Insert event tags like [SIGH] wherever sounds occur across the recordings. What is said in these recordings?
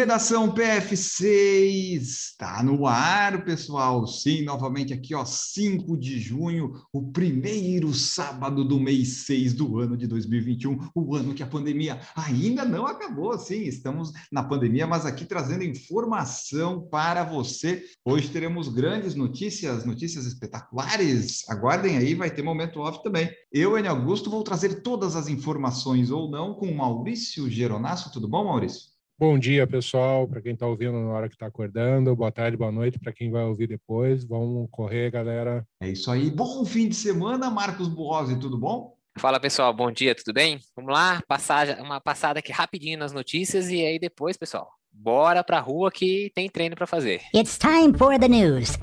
Redação PFC está no ar, pessoal. Sim, novamente aqui, ó, 5 de junho, o primeiro sábado do mês 6 do ano de 2021, o ano que a pandemia ainda não acabou. Sim, estamos na pandemia, mas aqui trazendo informação para você. Hoje teremos grandes notícias, notícias espetaculares. Aguardem aí, vai ter momento off também. Eu, Enio Augusto, vou trazer todas as informações ou não com Maurício Geronasso. Tudo bom, Maurício? Bom dia, pessoal, para quem está ouvindo na hora que está acordando. Boa tarde, boa noite para quem vai ouvir depois. Vamos correr, galera. É isso aí. Bom fim de semana, Marcos Buozzi, tudo bom? Fala pessoal, bom dia, tudo bem? Vamos lá, passar uma passada aqui rapidinho nas notícias e aí depois, pessoal, bora pra rua que tem treino para fazer. It's time for the news.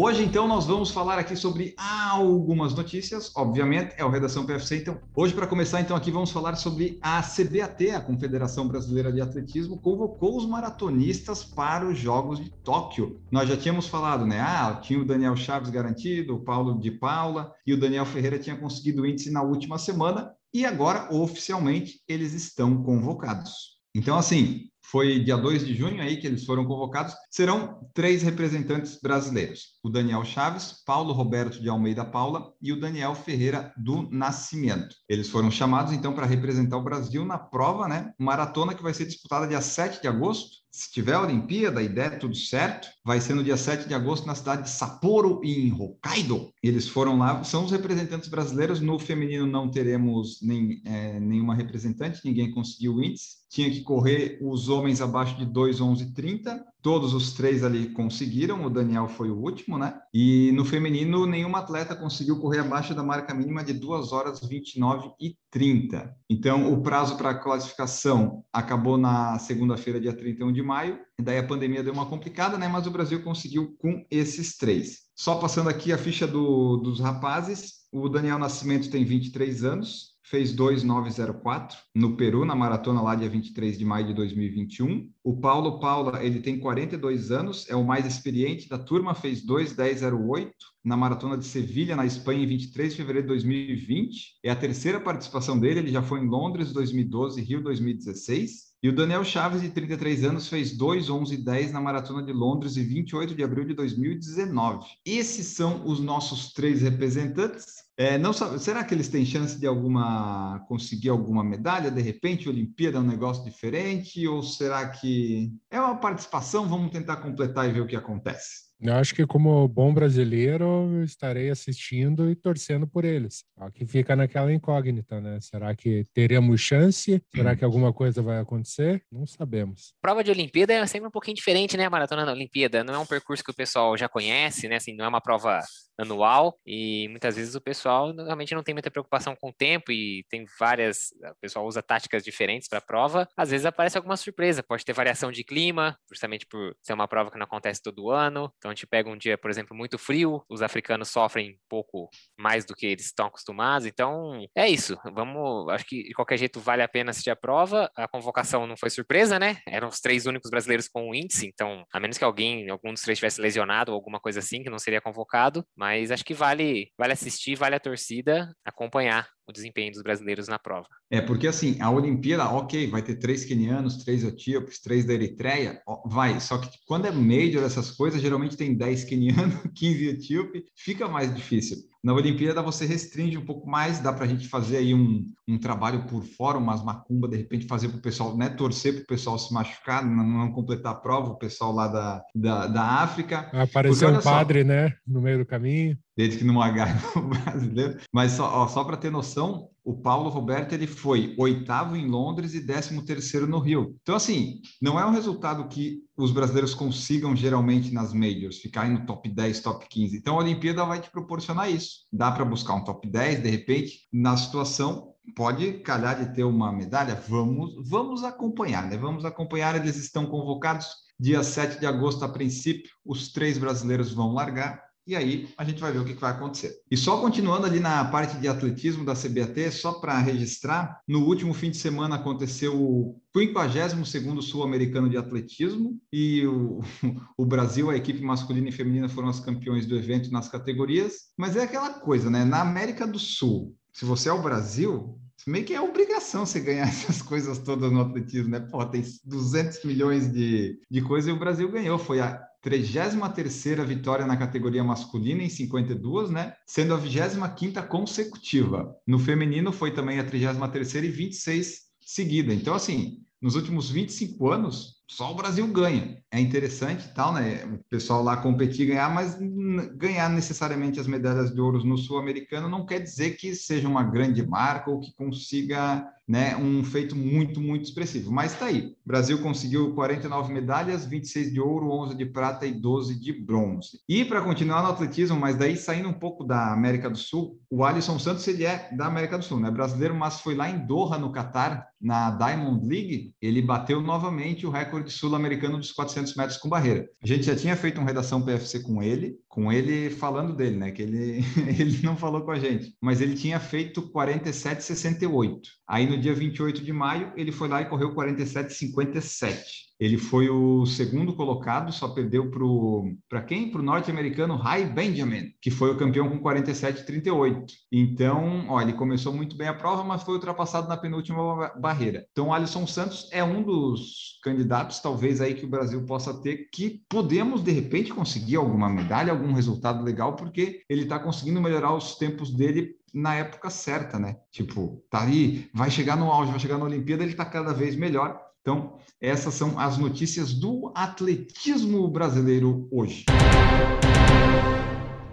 Hoje, então, nós vamos falar aqui sobre algumas notícias, obviamente, é o Redação PFC. Então, hoje, para começar, então, aqui vamos falar sobre a CBAT, a Confederação Brasileira de Atletismo, convocou os maratonistas para os Jogos de Tóquio. Nós já tínhamos falado, né? Ah, tinha o Daniel Chaves garantido, o Paulo de Paula e o Daniel Ferreira tinha conseguido o índice na última semana, e agora, oficialmente, eles estão convocados. Então, assim, foi dia 2 de junho aí que eles foram convocados. Serão três representantes brasileiros: o Daniel Chaves, Paulo Roberto de Almeida Paula e o Daniel Ferreira do Nascimento. Eles foram chamados então para representar o Brasil na prova, né? Maratona que vai ser disputada dia 7 de agosto. Se tiver a Olimpíada e der tudo certo, vai ser no dia 7 de agosto na cidade de Sapporo, em Hokkaido. Eles foram lá, são os representantes brasileiros. No feminino não teremos nem, é, nenhuma representante, ninguém conseguiu o índice. Tinha que correr os homens abaixo de 2,11,30. Todos os três ali conseguiram, o Daniel foi o último, né? E no feminino, nenhuma atleta conseguiu correr abaixo da marca mínima de 2 horas 29 e 30. Então, o prazo para classificação acabou na segunda-feira, dia 31 de maio, daí a pandemia deu uma complicada, né? Mas o Brasil conseguiu com esses três. Só passando aqui a ficha do, dos rapazes, o Daniel Nascimento tem 23 anos, fez 2,904 no Peru, na maratona lá dia 23 de maio de 2021. O Paulo Paula, ele tem 42 anos, é o mais experiente da turma, fez 2,1008 na maratona de Sevilha, na Espanha, em 23 de fevereiro de 2020. É a terceira participação dele, ele já foi em Londres 2012 Rio 2016. E o Daniel Chaves, de 33 anos, fez 2, 11 e 10 na Maratona de Londres em 28 de abril de 2019. Esses são os nossos três representantes. É, não sabe, será que eles têm chance de alguma conseguir alguma medalha? De repente, Olimpíada é um negócio diferente? Ou será que é uma participação? Vamos tentar completar e ver o que acontece. Eu acho que, como bom brasileiro, estarei assistindo e torcendo por eles. Só que fica naquela incógnita, né? Será que teremos chance? Será que alguma coisa vai acontecer? Não sabemos. Prova de Olimpíada é sempre um pouquinho diferente, né? A maratona da Olimpíada não é um percurso que o pessoal já conhece, né? Assim, não é uma prova anual e muitas vezes o pessoal realmente não tem muita preocupação com o tempo e tem várias, o pessoal usa táticas diferentes para a prova. Às vezes aparece alguma surpresa, pode ter variação de clima, justamente por ser uma prova que não acontece todo ano. Então a gente pega um dia, por exemplo, muito frio, os africanos sofrem um pouco mais do que eles estão acostumados. Então é isso. Vamos, acho que de qualquer jeito vale a pena assistir a prova. A convocação não foi surpresa, né? Eram os três únicos brasileiros com o índice, então a menos que alguém, algum dos três tivesse lesionado ou alguma coisa assim, que não seria convocado, mas mas acho que vale, vale assistir, vale a torcida acompanhar o desempenho dos brasileiros na prova. É, porque assim, a Olimpíada, ok, vai ter três quenianos, três etíopes, três da Eritreia, vai, só que quando é major essas coisas, geralmente tem 10 quenianos, [LAUGHS] 15 etíope, fica mais difícil. Na Olimpíada você restringe um pouco mais, dá para a gente fazer aí um, um trabalho por fora, umas macumba, de repente fazer para o pessoal, né, torcer para o pessoal se machucar, não, não, completar a prova, o pessoal lá da, da, da África. Apareceu um padre, só, né, no meio do caminho. Desde que não agarre [LAUGHS] o brasileiro. Mas só, só para ter noção, o Paulo Roberto ele foi oitavo em Londres e décimo terceiro no Rio. Então, assim, não é um resultado que os brasileiros consigam geralmente nas majors, ficarem no top 10, top 15. Então, a Olimpíada vai te proporcionar isso. Dá para buscar um top 10, de repente, na situação pode calhar de ter uma medalha. Vamos, vamos acompanhar, né? Vamos acompanhar. Eles estão convocados dia 7 de agosto, a princípio, os três brasileiros vão largar e aí a gente vai ver o que vai acontecer. E só continuando ali na parte de atletismo da CBAT, só para registrar, no último fim de semana aconteceu o 52º Sul-Americano de Atletismo e o, [LAUGHS] o Brasil, a equipe masculina e feminina foram as campeões do evento nas categorias, mas é aquela coisa, né? Na América do Sul, se você é o Brasil, meio que é obrigação você ganhar [LAUGHS] essas coisas todas no atletismo, né? Pô, tem 200 milhões de, de coisas e o Brasil ganhou. Foi a 33ª vitória na categoria masculina em 52, né? Sendo a 25ª consecutiva. No feminino foi também a 33ª e 26 seguida. Então, assim, nos últimos 25 anos, só o Brasil ganha. É interessante tal, né? O pessoal lá competir e ganhar, mas ganhar necessariamente as medalhas de ouro no Sul-Americano não quer dizer que seja uma grande marca ou que consiga né, um feito muito, muito expressivo. Mas está aí. O Brasil conseguiu 49 medalhas, 26 de ouro, 11 de prata e 12 de bronze. E para continuar no atletismo, mas daí saindo um pouco da América do Sul, o Alisson Santos ele é da América do Sul, né? Brasileiro, mas foi lá em Doha, no Catar, na Diamond League, ele bateu novamente o recorde sul-americano dos 400 metros com barreira. A gente já tinha feito uma redação PFC com ele, com ele falando dele, né? Que ele, [LAUGHS] ele não falou com a gente, mas ele tinha feito 47,68. Aí no dia 28 de maio, ele foi lá e correu 47,57. Ele foi o segundo colocado, só perdeu para quem? Para o norte-americano Ray Benjamin, que foi o campeão com 47,38. Então, ó, ele começou muito bem a prova, mas foi ultrapassado na penúltima barreira. Então, o Alisson Santos é um dos candidatos, talvez aí que o Brasil possa ter, que podemos de repente conseguir alguma medalha, algum resultado legal, porque ele está conseguindo melhorar os tempos dele na época certa, né? Tipo, tá aí, vai chegar no auge, vai chegar na Olimpíada, ele está cada vez melhor então, essas são as notícias do atletismo brasileiro hoje.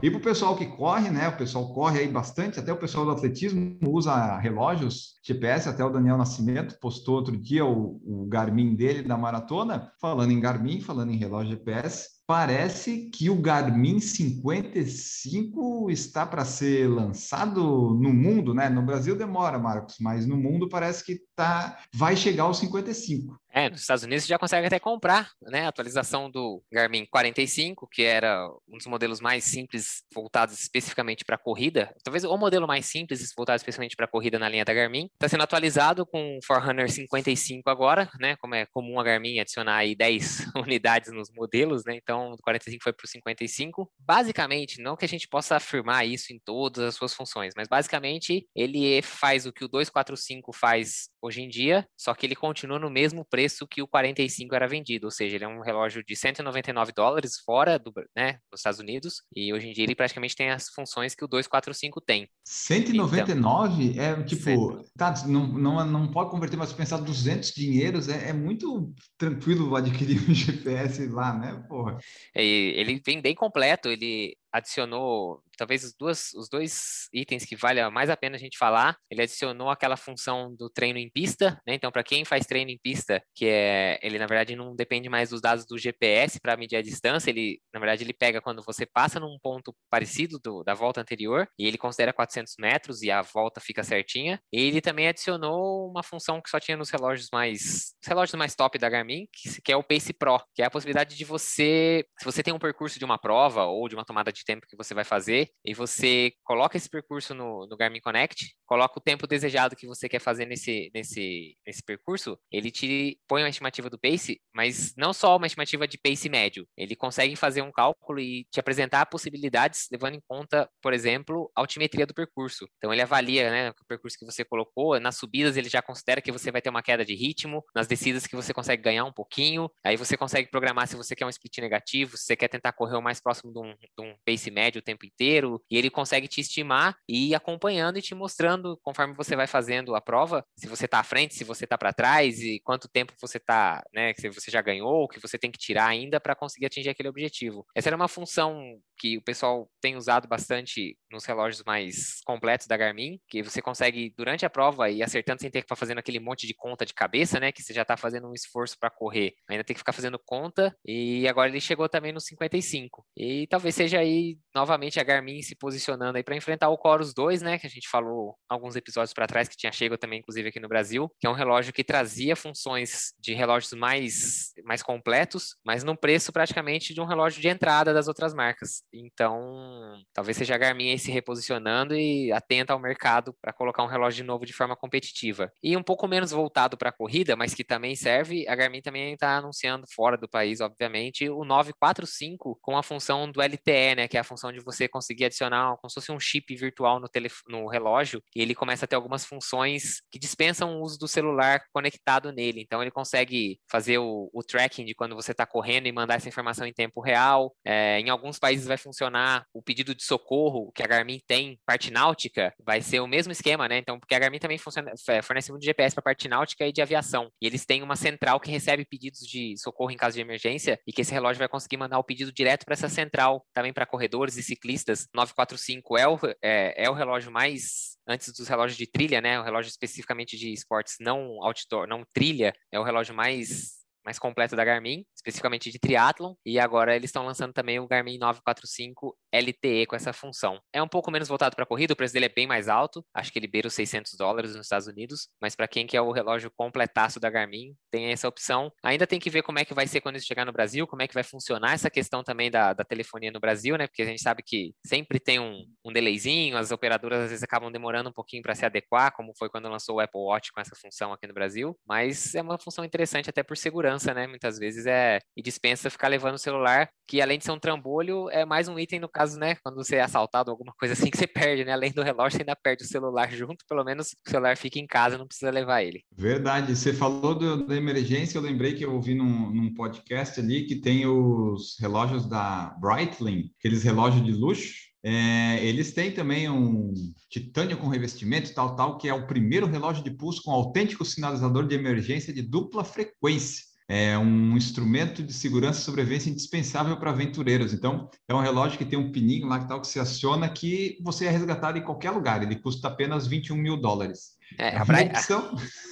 E para o pessoal que corre, né? O pessoal corre aí bastante, até o pessoal do atletismo usa relógios GPS, até o Daniel Nascimento postou outro dia o, o Garmin dele da maratona, falando em Garmin, falando em relógio GPS parece que o Garmin 55 está para ser lançado no mundo, né? No Brasil demora, Marcos, mas no mundo parece que tá, vai chegar aos 55. É, nos Estados Unidos você já consegue até comprar, né? A atualização do Garmin 45, que era um dos modelos mais simples voltados especificamente para corrida. Talvez o modelo mais simples voltado especificamente para corrida na linha da Garmin. Está sendo atualizado com o Forerunner 55 agora, né? Como é comum a Garmin adicionar aí 10 [LAUGHS] unidades nos modelos, né? Então, do 45 foi para o 55. Basicamente, não que a gente possa afirmar isso em todas as suas funções, mas basicamente ele faz o que o 245 faz hoje em dia, só que ele continua no mesmo preço que o 45 era vendido, ou seja, ele é um relógio de 199 dólares fora do, né, dos Estados Unidos, e hoje em dia ele praticamente tem as funções que o 245 tem. 199 então, é tipo, tá, não, não, não pode converter, mas pensar 200 dinheiros é, é muito tranquilo adquirir um [LAUGHS] GPS lá, né, porra? É, ele vem bem completo, ele adicionou talvez os, duas, os dois itens que vale mais a pena a gente falar. Ele adicionou aquela função do treino em pista, né? Então, para quem faz treino em pista, que é ele na verdade não depende mais dos dados do GPS para medir a distância, ele na verdade ele pega quando você passa num ponto parecido do, da volta anterior e ele considera 400 metros e a volta fica certinha. Ele também adicionou uma função que só tinha nos relógios mais relógios mais top da Garmin, que, que é o Pace Pro, que é a possibilidade de você, se você tem um percurso de uma prova ou de uma tomada de tempo que você vai fazer, e você coloca esse percurso no, no Garmin Connect, coloca o tempo desejado que você quer fazer nesse, nesse, nesse percurso, ele te põe uma estimativa do pace, mas não só uma estimativa de pace médio, ele consegue fazer um cálculo e te apresentar possibilidades levando em conta, por exemplo, a altimetria do percurso. Então ele avalia né, o percurso que você colocou, nas subidas ele já considera que você vai ter uma queda de ritmo, nas descidas que você consegue ganhar um pouquinho, aí você consegue programar se você quer um split negativo, se você quer tentar correr o mais próximo de um, de um pace médio o tempo inteiro, e ele consegue te estimar e ir acompanhando e te mostrando, conforme você vai fazendo a prova, se você está à frente, se você está para trás, e quanto tempo você está, né, que você já ganhou, que você tem que tirar ainda para conseguir atingir aquele objetivo. Essa era uma função que o pessoal tem usado bastante nos relógios mais completos da Garmin, que você consegue, durante a prova, ir acertando sem ter que ficar fazendo aquele monte de conta de cabeça, né? Que você já está fazendo um esforço para correr. Ainda tem que ficar fazendo conta. E agora ele chegou também no 55. E talvez seja aí novamente a Garmin se posicionando aí para enfrentar o Chorus 2, né, que a gente falou alguns episódios para trás que tinha chegado também inclusive aqui no Brasil, que é um relógio que trazia funções de relógios mais mais completos, mas num preço praticamente de um relógio de entrada das outras marcas. Então, talvez seja a Garmin aí se reposicionando e atenta ao mercado para colocar um relógio novo de forma competitiva. E um pouco menos voltado para corrida, mas que também serve, a Garmin também está anunciando fora do país, obviamente, o 945 com a função do LTE, né, que é a função de você conseguir adicionar como se fosse um chip virtual no, no relógio, e ele começa a ter algumas funções que dispensam o uso do celular conectado nele. Então ele consegue fazer o, o tracking de quando você está correndo e mandar essa informação em tempo real. É, em alguns países vai funcionar o pedido de socorro que a Garmin tem, parte náutica, vai ser o mesmo esquema, né? Então, porque a Garmin também funciona, é, fornece muito GPS para parte náutica e de aviação. E eles têm uma central que recebe pedidos de socorro em caso de emergência e que esse relógio vai conseguir mandar o pedido direto para essa central, também para corredores e ciclistas. 945 é o, é, é o relógio mais antes dos relógios de trilha, né? O relógio especificamente de esportes não outdoor, não trilha, é o relógio mais mais completo da Garmin, especificamente de triatlon, e agora eles estão lançando também o Garmin 945 LTE com essa função. É um pouco menos voltado para corrida, o preço dele é bem mais alto, acho que ele beira os 600 dólares nos Estados Unidos, mas para quem quer o relógio completaço da Garmin, tem essa opção. Ainda tem que ver como é que vai ser quando isso chegar no Brasil, como é que vai funcionar essa questão também da, da telefonia no Brasil, né? Porque a gente sabe que sempre tem um, um delayzinho, as operadoras às vezes acabam demorando um pouquinho para se adequar, como foi quando lançou o Apple Watch com essa função aqui no Brasil, mas é uma função interessante até por segurança, né? Muitas vezes é e dispensa ficar levando o celular, que além de ser um trambolho, é mais um item no caso, né? Quando você é assaltado, alguma coisa assim [LAUGHS] que você perde, né? Além do relógio, você ainda perde o celular junto, pelo menos o celular fica em casa, não precisa levar ele. Verdade. Você falou do, da emergência, eu lembrei que eu ouvi num, num podcast ali que tem os relógios da Breitling, aqueles relógios de luxo. É, eles têm também um titânio com revestimento tal, tal, que é o primeiro relógio de pulso com autêntico sinalizador de emergência de dupla frequência é um instrumento de segurança e sobrevivência indispensável para aventureiros. Então, é um relógio que tem um pininho lá que tal que se aciona que você é resgatado em qualquer lugar. Ele custa apenas 21 mil dólares. É, a, Bright,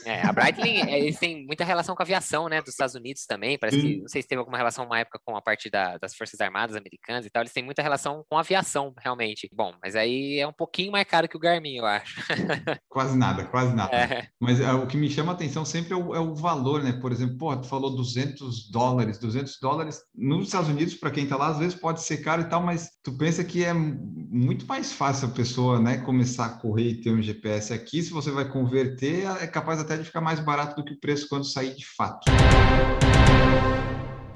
é, a Breitling, [LAUGHS] eles têm muita relação com a aviação, né, dos Estados Unidos também, parece Sim. que, não sei se teve alguma relação uma época com a parte da, das Forças Armadas Americanas e tal, eles têm muita relação com a aviação, realmente. Bom, mas aí é um pouquinho mais caro que o Garmin, eu acho. [LAUGHS] quase nada, quase nada. É. Mas é, o que me chama a atenção sempre é o, é o, valor, né, por exemplo, pô, tu falou 200 dólares, 200 dólares nos Estados Unidos, para quem tá lá, às vezes pode ser caro e tal, mas tu pensa que é muito mais fácil a pessoa, né, começar a correr e ter um GPS aqui, se você vai converter, é capaz até de ficar mais barato do que o preço quando sair de fato.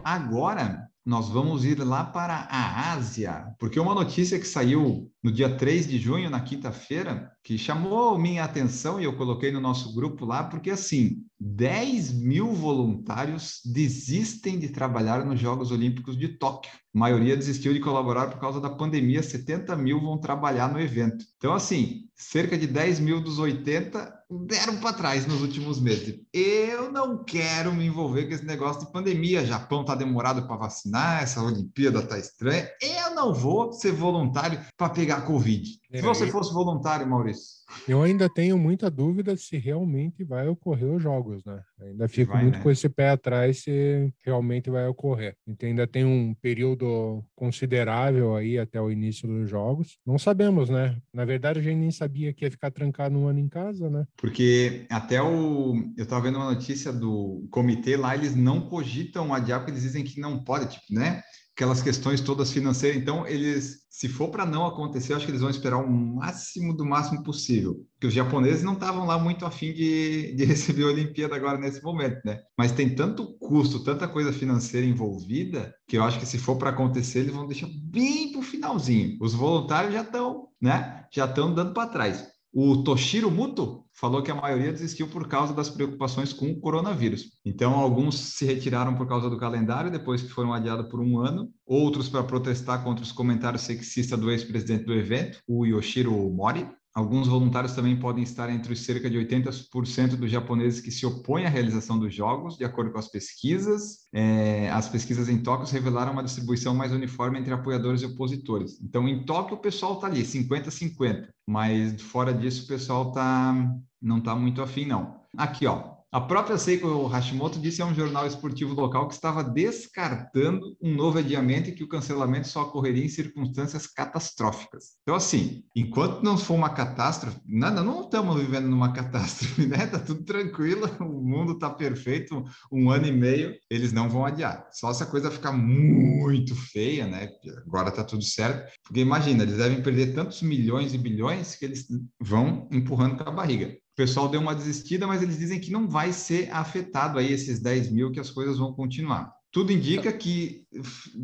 Agora, nós vamos ir lá para a Ásia, porque uma notícia que saiu no dia 3 de junho, na quinta-feira, que chamou minha atenção e eu coloquei no nosso grupo lá, porque assim, 10 mil voluntários desistem de trabalhar nos Jogos Olímpicos de Tóquio. A maioria desistiu de colaborar por causa da pandemia, 70 mil vão trabalhar no evento. Então, assim, cerca de 10 mil dos 80 deram para trás nos últimos meses. Eu não quero me envolver com esse negócio de pandemia. Japão está demorado para vacinar, essa Olimpíada está estranha. Eu não vou ser voluntário para pegar Covid. Se você fosse voluntário, Maurício. Eu ainda tenho muita dúvida se realmente vai ocorrer os jogos, né? Ainda fico vai, muito né? com esse pé atrás se realmente vai ocorrer. Então ainda tem um período considerável aí até o início dos jogos. Não sabemos, né? Na verdade, a gente nem sabia que ia ficar trancado um ano em casa, né? Porque até o. Eu estava vendo uma notícia do comitê lá, eles não cogitam adiar, porque eles dizem que não pode, tipo, né? aquelas questões todas financeiras. Então, eles, se for para não acontecer, acho que eles vão esperar o máximo do máximo possível. Porque os japoneses não estavam lá muito afim de, de [LAUGHS] receber a Olimpíada agora nesse momento, né? Mas tem tanto custo, tanta coisa financeira envolvida, que eu acho que se for para acontecer, eles vão deixar bem para o finalzinho. Os voluntários já estão, né? Já estão dando para trás. O Toshiro Muto falou que a maioria desistiu por causa das preocupações com o coronavírus. Então, alguns se retiraram por causa do calendário, depois que foram adiados por um ano, outros para protestar contra os comentários sexistas do ex-presidente do evento, o Yoshiro Mori, Alguns voluntários também podem estar entre os cerca de 80% dos japoneses que se opõem à realização dos jogos, de acordo com as pesquisas. É, as pesquisas em Tóquio revelaram uma distribuição mais uniforme entre apoiadores e opositores. Então, em Tóquio, o pessoal está ali, 50-50, mas fora disso, o pessoal tá, não está muito afim, não. Aqui, ó, A própria Seiko Hashimoto disse a um jornal esportivo local que estava descartando um novo adiamento e que o cancelamento só ocorreria em circunstâncias catastróficas. Então, assim, enquanto não for uma catástrofe, nada, não estamos vivendo numa catástrofe, [LAUGHS] né? Tá tudo tranquilo, o mundo tá perfeito, um ano e meio, eles não vão adiar. Só se a coisa ficar muito feia, né? Agora tá tudo certo, porque imagina, eles devem perder tantos milhões e bilhões que eles vão empurrando com a barriga pessoal deu uma desistida, mas eles dizem que não vai ser afetado aí esses 10 mil, que as coisas vão continuar. Tudo indica que,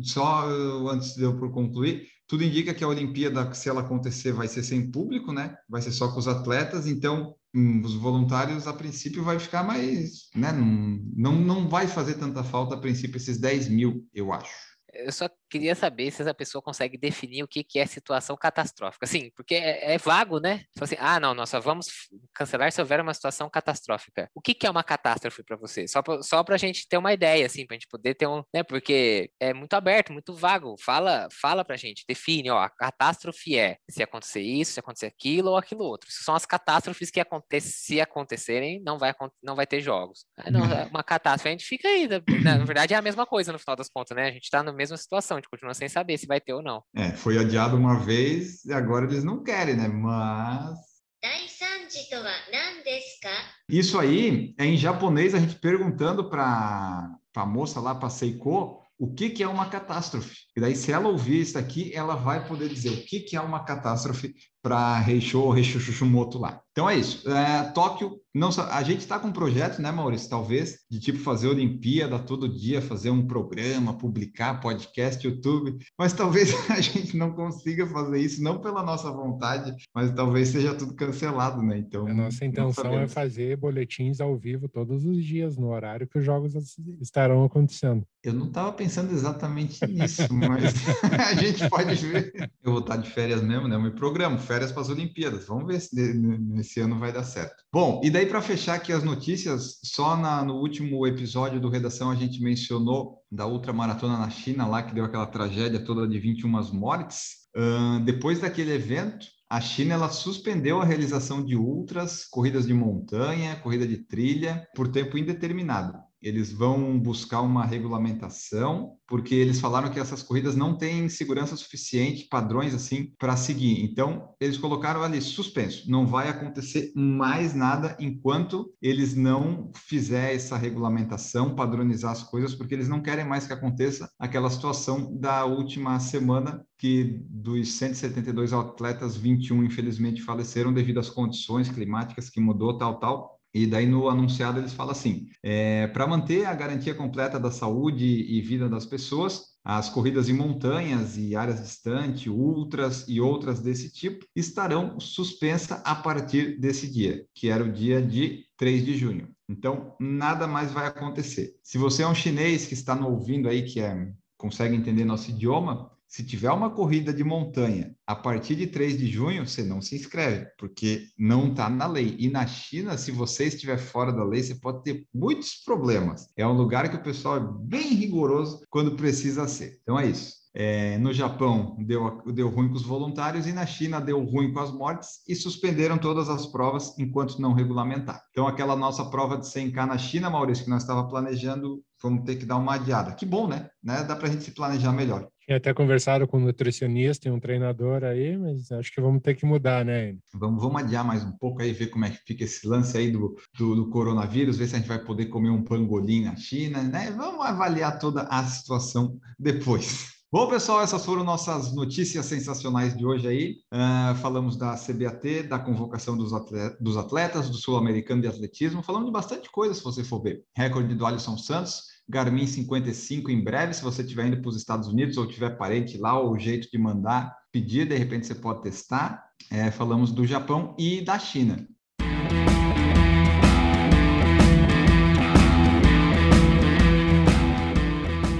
só antes de eu concluir, tudo indica que a Olimpíada, se ela acontecer, vai ser sem público, né? Vai ser só com os atletas, então hum, os voluntários, a princípio, vai ficar mais, né? Não, não, não vai fazer tanta falta, a princípio, esses 10 mil, eu acho. Eu só queria saber se essa pessoa consegue definir o que, que é situação catastrófica. Assim, porque é, é vago, né? Só assim, ah, não, nós só vamos cancelar se houver uma situação catastrófica. O que, que é uma catástrofe para você? Só pra, só pra gente ter uma ideia, assim, pra gente poder ter um. Né? Porque é muito aberto, muito vago. Fala, fala pra gente, define, ó, a catástrofe é se acontecer isso, se acontecer aquilo ou aquilo outro. Isso são as catástrofes que acontecem, se acontecerem, não vai, não vai ter jogos. Ah, não, é uma catástrofe, a gente fica aí. Na, na verdade, é a mesma coisa no final das contas, né? A gente tá na mesma situação gente continua sem saber se vai ter ou não. É, foi adiado uma vez e agora eles não querem, né? Mas. Isso aí é em japonês a gente perguntando para a moça lá, para Seiko, o que, que é uma catástrofe. E daí, se ela ouvir isso aqui, ela vai poder dizer o que, que é uma catástrofe para Reisho ou Reishushimoto lá. Então é isso. É, Tóquio, não, a gente está com um projeto, né, Maurício? Talvez, de tipo fazer Olimpíada todo dia, fazer um programa, publicar podcast, YouTube, mas talvez [LAUGHS] a gente não consiga fazer isso, não pela nossa vontade, mas talvez seja tudo cancelado, né? Então. A nossa intenção é fazer boletins ao vivo todos os dias, no horário que os jogos estarão acontecendo. Eu não estava pensando exatamente nisso, mas [LAUGHS] a gente pode ver. Eu vou estar de férias mesmo, né? Eu me programo, férias para as Olimpíadas. Vamos ver se nesse ano vai dar certo. Bom, e daí para fechar aqui as notícias, só na, no último episódio do Redação a gente mencionou da ultramaratona na China lá, que deu aquela tragédia toda de 21 mortes. Uh, depois daquele evento, a China ela suspendeu a realização de ultras, corridas de montanha, corrida de trilha, por tempo indeterminado eles vão buscar uma regulamentação, porque eles falaram que essas corridas não têm segurança suficiente, padrões assim, para seguir. Então, eles colocaram ali suspenso, não vai acontecer mais nada enquanto eles não fizerem essa regulamentação, padronizar as coisas, porque eles não querem mais que aconteça aquela situação da última semana que dos 172 atletas, 21 infelizmente faleceram devido às condições climáticas que mudou, tal, tal, e daí no anunciado eles falam assim: é, para manter a garantia completa da saúde e vida das pessoas, as corridas em montanhas e áreas distantes, ultras e outras desse tipo estarão suspensas a partir desse dia, que era o dia de 3 de junho. Então, nada mais vai acontecer. Se você é um chinês que está nos ouvindo aí, que é, consegue entender nosso idioma, se tiver uma corrida de montanha a partir de 3 de junho, você não se inscreve, porque não está na lei. E na China, se você estiver fora da lei, você pode ter muitos problemas. É um lugar que o pessoal é bem rigoroso quando precisa ser. Então é isso. É, no Japão deu, deu ruim com os voluntários e na China deu ruim com as mortes e suspenderam todas as provas enquanto não regulamentar. Então, aquela nossa prova de 100K na China, Maurício, que nós estava planejando, vamos ter que dar uma adiada. Que bom, né? né? Dá para a gente se planejar melhor. Tinha até conversado com um nutricionista e um treinador aí, mas acho que vamos ter que mudar, né? Vamos, vamos adiar mais um pouco aí, ver como é que fica esse lance aí do, do, do coronavírus, ver se a gente vai poder comer um pangolim na China, né? Vamos avaliar toda a situação depois. Bom, pessoal, essas foram nossas notícias sensacionais de hoje aí. Uh, falamos da CBAT, da convocação dos atletas, dos atletas do Sul-Americano de Atletismo. Falamos de bastante coisa, se você for ver. Recorde do Alisson Santos, Garmin 55 em breve, se você estiver indo para os Estados Unidos ou tiver parente lá, ou o jeito de mandar pedir, de repente você pode testar. É, falamos do Japão e da China.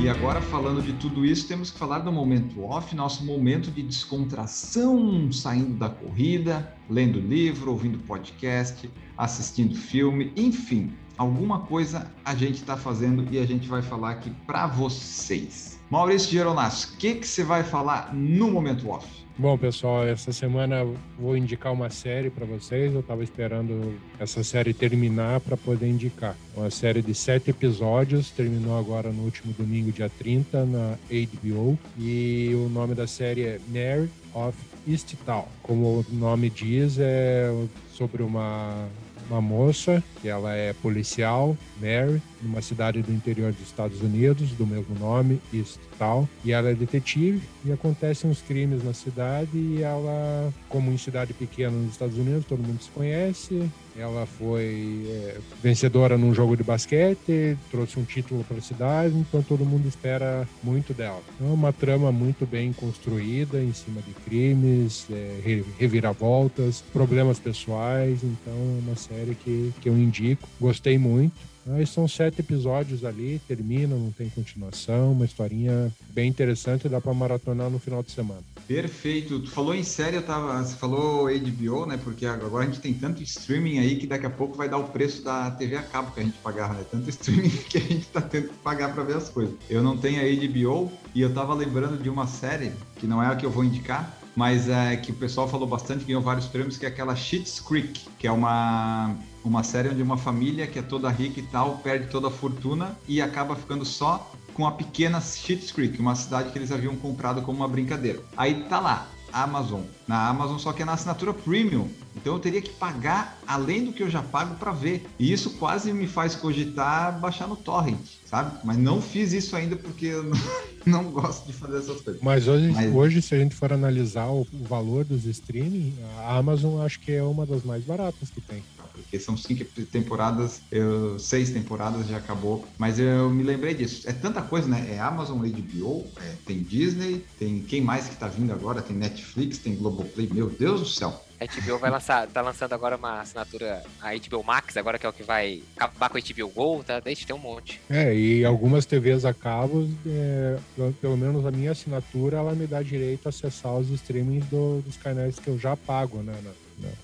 E agora, falando de tudo isso, temos que falar do momento off, nosso momento de descontração, saindo da corrida, lendo livro, ouvindo podcast, assistindo filme, enfim, alguma coisa a gente está fazendo e a gente vai falar aqui para vocês. Maurício Geronasso, o que, que você vai falar no momento off? Bom, pessoal, essa semana vou indicar uma série para vocês. Eu estava esperando essa série terminar para poder indicar. Uma série de sete episódios, terminou agora no último domingo, dia 30, na HBO. E o nome da série é Mary of Easttown. Como o nome diz, é sobre uma uma moça, que ela é policial, Mary, numa cidade do interior dos Estados Unidos, do mesmo nome, East Tal, e ela é detetive e acontecem uns crimes na cidade e ela, como em cidade pequena nos Estados Unidos, todo mundo se conhece, ela foi é, vencedora num jogo de basquete, trouxe um título para a cidade, então todo mundo espera muito dela. É uma trama muito bem construída em cima de crimes, é, reviravoltas, problemas pessoais, então é uma série que, que eu indico. Gostei muito. Mas são sete episódios ali, termina, não tem continuação, uma historinha bem interessante, dá para maratonar no final de semana. Perfeito. Tu falou em série, eu tava, você falou HBO, né? Porque agora a gente tem tanto streaming aí que daqui a pouco vai dar o preço da TV a cabo que a gente pagava, né? Tanto streaming [LAUGHS] que a gente tá tendo que pagar para ver as coisas. Eu não tenho a HBO e eu tava lembrando de uma série que não é a que eu vou indicar, mas é que o pessoal falou bastante, ganhou vários prêmios, que é aquela Schitt's Creek, que é uma uma série onde uma família que é toda rica e tal perde toda a fortuna e acaba ficando só com a pequena Schitt's Creek, uma cidade que eles haviam comprado como uma brincadeira. Aí tá lá, Amazon. Na Amazon, só que é na assinatura premium. Então eu teria que pagar além do que eu já pago para ver. E isso quase me faz cogitar baixar no torrent, sabe? Mas não fiz isso ainda porque eu [LAUGHS] não, gosto de fazer essas coisas. Mas hoje, Mas... hoje se a gente for analisar o, o valor dos streaming, a Amazon acho que é uma das mais baratas que tem porque são cinco temporadas, eu, seis temporadas já acabou, mas eu me lembrei disso. É tanta coisa, né? É Amazon, HBO, é, tem Disney, tem quem mais que tá vindo agora? Tem Netflix, tem Globoplay, meu Deus do céu. A HBO vai lançar, tá lançando agora uma assinatura, a HBO Max, agora que é o que vai acabar com a HBO Go, tá? Deixa tem um monte. É, e algumas TVs a cabo, é, pelo menos a minha assinatura, ela me dá direito a acessar os streamings do, dos canais que eu já pago, né? Na,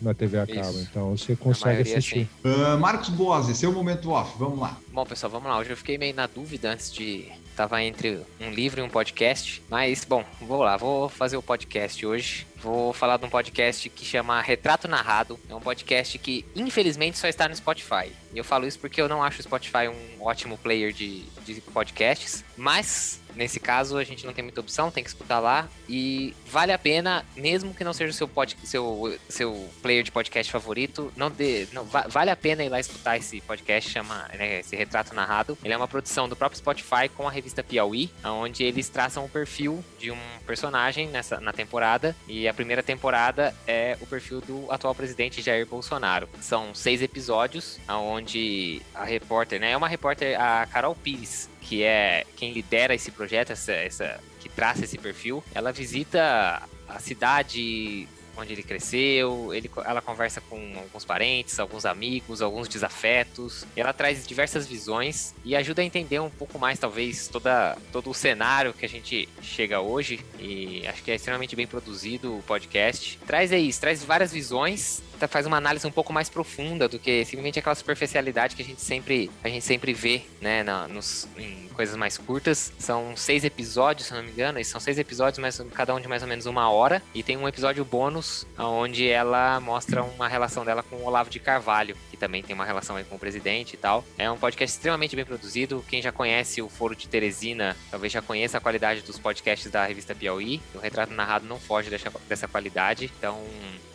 na TV a cabo. Isso. Então você consegue assistir. Uh, Marcos Boas, seu momento off, vamos lá. Bom, pessoal, vamos lá. Hoje eu fiquei meio na dúvida antes de. Tava entre um livro e um podcast. Mas, bom, vou lá, vou fazer o podcast hoje. Vou falar de um podcast que chama Retrato Narrado. É um podcast que, infelizmente, só está no Spotify. E eu falo isso porque eu não acho o Spotify um ótimo player de, de podcasts. Mas Nesse caso, a gente não tem muita opção, tem que escutar lá. E vale a pena, mesmo que não seja o seu, pod, seu, seu player de podcast favorito, não, de, não vale a pena ir lá escutar esse podcast, chama né, esse Retrato Narrado. Ele é uma produção do próprio Spotify com a revista Piauí, onde eles traçam o perfil de um personagem nessa, na temporada. E a primeira temporada é o perfil do atual presidente Jair Bolsonaro. São seis episódios, onde a repórter, né? É uma repórter, a Carol Pires, que é quem lidera esse projeto, essa, essa que traça esse perfil, ela visita a cidade onde ele cresceu, ele, ela conversa com alguns parentes, alguns amigos, alguns desafetos. ela traz diversas visões e ajuda a entender um pouco mais, talvez, toda, todo o cenário que a gente chega hoje. E acho que é extremamente bem produzido o podcast. Traz aí, traz várias visões faz uma análise um pouco mais profunda do que simplesmente aquela superficialidade que a gente sempre, a gente sempre vê, né, na, nos, em coisas mais curtas. São seis episódios, se não me engano, e são seis episódios, mas cada um de mais ou menos uma hora. E tem um episódio bônus onde ela mostra uma relação dela com o Olavo de Carvalho, que também tem uma relação aí com o presidente e tal. É um podcast extremamente bem produzido. Quem já conhece o Foro de Teresina, talvez já conheça a qualidade dos podcasts da revista Piauí. O Retrato Narrado não foge dessa, dessa qualidade. Então,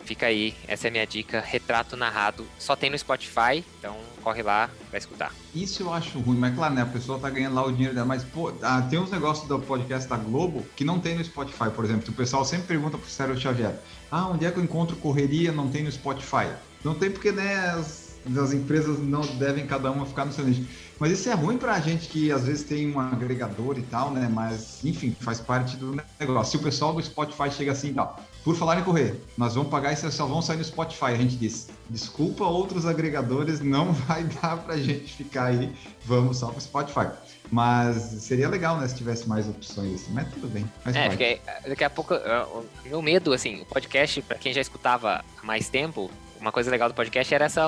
Fica aí, essa é a minha dica. Retrato narrado. Só tem no Spotify, então corre lá pra escutar. Isso eu acho ruim, mas claro, né? A pessoa tá ganhando lá o dinheiro dela. Mas, pô, ah, tem uns negócios do podcast da Globo que não tem no Spotify, por exemplo. O pessoal sempre pergunta pro Sérgio Xavier: Ah, onde é que eu encontro correria? Não tem no Spotify. Não tem porque, né? As, as empresas não devem cada uma ficar no seu nicho. Mas isso é ruim pra gente que às vezes tem um agregador e tal, né? Mas, enfim, faz parte do negócio. Se o pessoal do Spotify chega assim tal, por falar em correr, nós vamos pagar e só vão sair no Spotify. A gente diz, desculpa outros agregadores, não [LAUGHS] vai dar pra gente ficar aí, vamos só pro Spotify. Mas seria legal, né, se tivesse mais opções assim, mas tudo bem. É, porque daqui a pouco, o meu medo, assim, o podcast, para quem já escutava há mais tempo, uma coisa legal do podcast era essa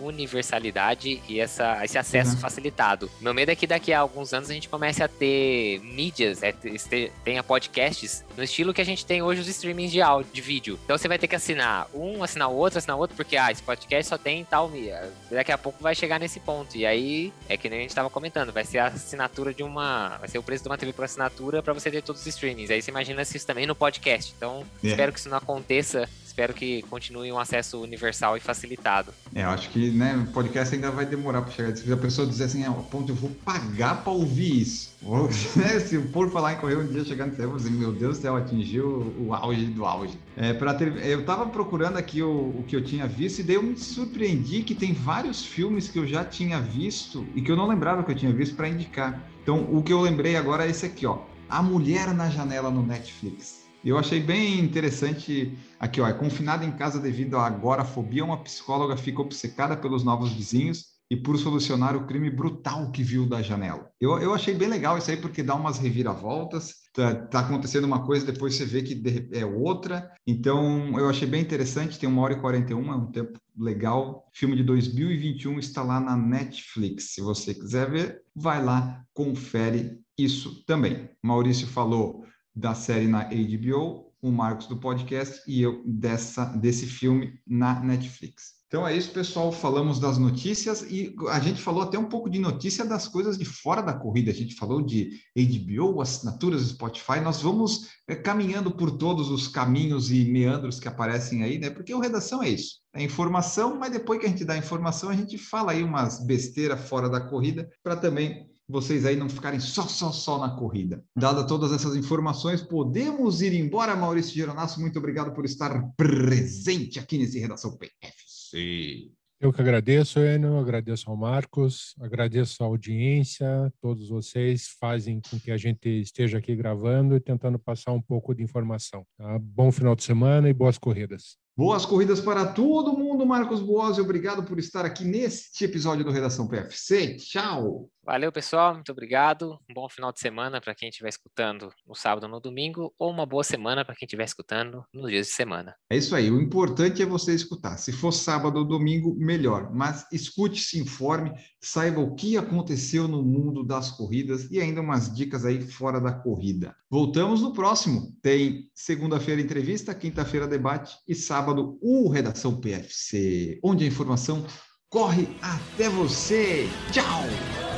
universalidade e essa, esse acesso Uhum. facilitado. Meu medo é que daqui a alguns anos a gente comece a ter mídias, é, ter- tenha podcasts no estilo que a gente tem hoje os streamings de áudio, de vídeo. Então você vai ter que assinar um, assinar o outro, assinar o outro, porque ah, esse podcast só tem tal mídia. Daqui a pouco vai chegar nesse ponto. E aí, é que nem a gente tava comentando, vai ser a assinatura de uma. Vai ser o preço de uma TV por assinatura pra você ter todos os streamings. Aí você imagina se isso também no podcast. Então, É. espero que isso não aconteça. Espero que continue um acesso universal e facilitado. É, eu acho que né, o podcast ainda vai demorar para chegar. Se a pessoa dizer assim, ah, ponto, eu vou pagar para ouvir isso. Ou, [LAUGHS] né, se por falar em correr um dia chegar no céu, eu vou dizer, meu Deus do céu, atingiu o auge do auge. É, ter, eu tava procurando aqui o, o que eu tinha visto e daí eu me surpreendi que tem vários filmes que eu já tinha visto e que eu não lembrava que eu tinha visto para indicar. Então, o que eu lembrei agora é esse aqui, ó. A Mulher na Janela no Netflix. Eu achei bem interessante aqui, ó. É confinada em casa devido à agorafobia, uma psicóloga fica obcecada pelos novos vizinhos e por solucionar o crime brutal que viu da janela. Eu, eu achei bem legal isso aí porque dá umas reviravoltas. Tá, tá acontecendo uma coisa, depois você vê que é outra. Então, eu achei bem interessante. Tem uma hora e 41, é um tempo legal. Filme de 2021 está lá na Netflix. Se você quiser ver, vai lá, confere isso também. Maurício falou da série na HBO, o Marcos do podcast e eu dessa desse filme na Netflix. Então é isso, pessoal. Falamos das notícias e a gente falou até um pouco de notícia das coisas de fora da corrida. A gente falou de HBO, assinaturas do Spotify. Nós vamos é, caminhando por todos os caminhos e meandros que aparecem aí, né? Porque o redação é isso. É informação, mas depois que a gente dá informação, a gente fala aí umas besteiras fora da corrida para também vocês aí não ficarem só, só, só na corrida. Dada todas essas informações, podemos ir embora, Maurício Geronasso. Muito obrigado por estar presente aqui nesse Redação PFC. Eu que agradeço, Enio, agradeço ao Marcos, agradeço a audiência, todos vocês fazem com que a gente esteja aqui gravando e tentando passar um pouco de informação. tá? Bom final de semana e boas corridas. Boas corridas para todo mundo, Marcos Boazzi. Obrigado por estar aqui neste episódio do Redação PFC. Tchau! Valeu, pessoal. Muito obrigado. Um bom final de semana para quem estiver escutando no sábado ou no domingo, ou uma boa semana para quem estiver escutando nos dias de semana. É isso aí. O importante é você escutar. Se for sábado ou domingo, melhor. Mas escute, se informe, saiba o que aconteceu no mundo das corridas e ainda umas dicas aí fora da corrida. Voltamos no próximo. Tem segunda-feira entrevista, quinta-feira debate e sábado o Redação PFC, onde a informação corre até você. Tchau!